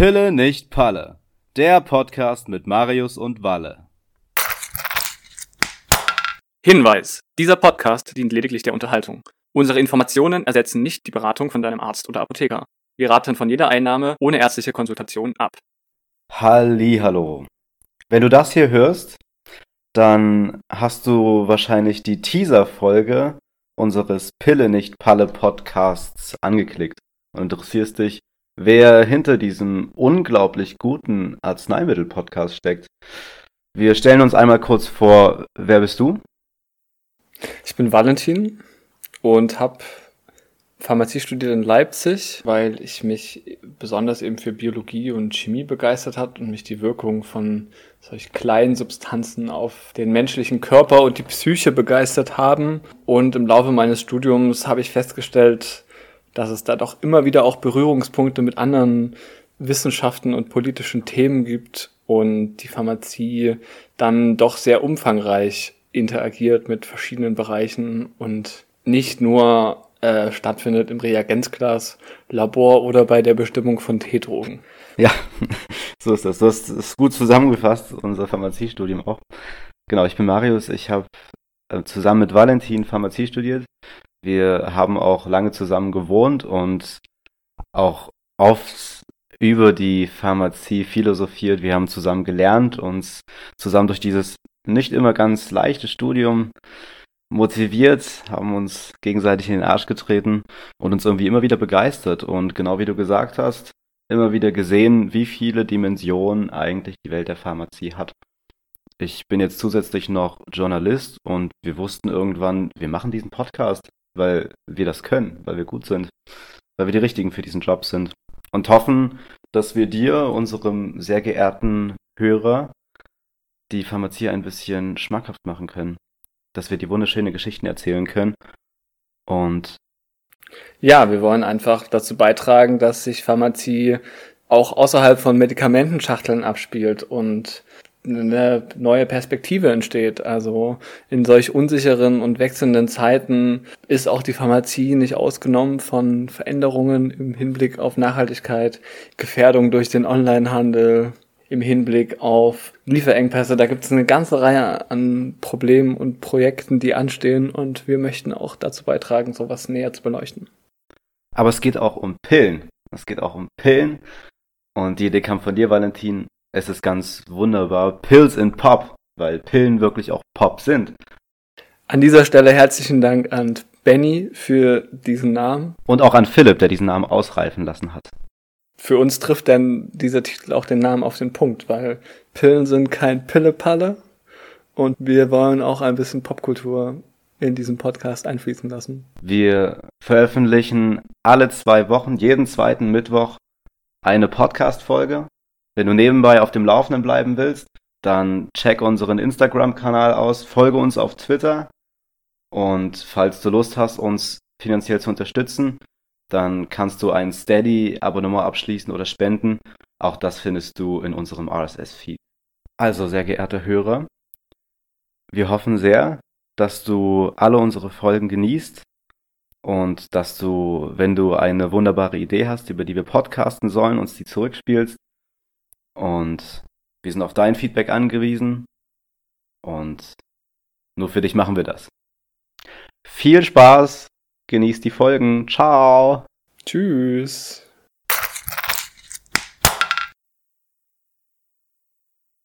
Pille nicht Palle. Der Podcast mit Marius und Walle. Hinweis: Dieser Podcast dient lediglich der Unterhaltung. Unsere Informationen ersetzen nicht die Beratung von deinem Arzt oder Apotheker. Wir raten von jeder Einnahme ohne ärztliche Konsultation ab. Hallo. Wenn du das hier hörst, dann hast du wahrscheinlich die Teaser-Folge unseres Pille nicht Palle Podcasts angeklickt und interessierst dich, wer hinter diesem unglaublich guten Arzneimittel-Podcast steckt. Wir stellen uns einmal kurz vor, wer bist du? Ich bin Valentin und habe Pharmazie studiert in Leipzig, weil ich mich besonders eben für Biologie und Chemie begeistert hat und mich die Wirkung von solch kleinen Substanzen auf den menschlichen Körper und die Psyche begeistert haben. Und im Laufe meines Studiums habe ich festgestellt, dass es da doch immer wieder auch Berührungspunkte mit anderen Wissenschaften und politischen Themen gibt und die Pharmazie dann doch sehr umfangreich interagiert mit verschiedenen Bereichen und nicht nur äh, stattfindet im Reagenzglas, Labor oder bei der Bestimmung von T-Drogen. Ja, so ist das. Du hast es gut zusammengefasst, unser Pharmaziestudium auch. Genau, ich bin Marius. Ich habe äh, zusammen mit Valentin Pharmazie studiert. Wir haben auch lange zusammen gewohnt und auch oft über die Pharmazie philosophiert. Wir haben zusammen gelernt, uns zusammen durch dieses nicht immer ganz leichte Studium motiviert, haben uns gegenseitig in den Arsch getreten und uns irgendwie immer wieder begeistert. Und genau wie du gesagt hast, immer wieder gesehen, wie viele Dimensionen eigentlich die Welt der Pharmazie hat. Ich bin jetzt zusätzlich noch Journalist und wir wussten irgendwann, wir machen diesen Podcast, weil wir das können, weil wir gut sind, weil wir die Richtigen für diesen Job sind. Und hoffen, dass wir dir, unserem sehr geehrten Hörer, die Pharmazie ein bisschen schmackhaft machen können. Dass wir die wunderschöne Geschichten erzählen können. Und ja, wir wollen einfach dazu beitragen, dass sich Pharmazie auch außerhalb von Medikamentenschachteln abspielt und eine neue Perspektive entsteht. Also in solch unsicheren und wechselnden Zeiten ist auch die Pharmazie nicht ausgenommen von Veränderungen im Hinblick auf Nachhaltigkeit, Gefährdung durch den Onlinehandel, im Hinblick auf Lieferengpässe. Da gibt es eine ganze Reihe an Problemen und Projekten, die anstehen und wir möchten auch dazu beitragen, sowas näher zu beleuchten. Aber es geht auch um Pillen. Es geht auch um Pillen. Und die Idee kam von dir, Valentin. Es ist ganz wunderbar. Pills in Pop, weil Pillen wirklich auch Pop sind. An dieser Stelle herzlichen Dank an Benny für diesen Namen. Und auch an Philipp, der diesen Namen ausreifen lassen hat für uns trifft denn dieser Titel auch den Namen auf den Punkt, weil Pillen sind kein Pillepalle und wir wollen auch ein bisschen Popkultur in diesem Podcast einfließen lassen. Wir veröffentlichen alle zwei Wochen, jeden zweiten Mittwoch, eine Podcast-Folge. Wenn du nebenbei auf dem Laufenden bleiben willst, dann check unseren Instagram-Kanal aus, folge uns auf Twitter und falls du Lust hast, uns finanziell zu unterstützen, dann kannst du ein Steady-Abonnement abschließen oder spenden. Auch das findest du in unserem RSS-Feed. Also, sehr geehrte Hörer, wir hoffen sehr, dass du alle unsere Folgen genießt und dass du, wenn du eine wunderbare Idee hast, über die wir podcasten sollen, uns die zurückspielst. Und wir sind auf dein Feedback angewiesen und nur für dich machen wir das. Viel Spaß Genießt die Folgen. Ciao. Tschüss.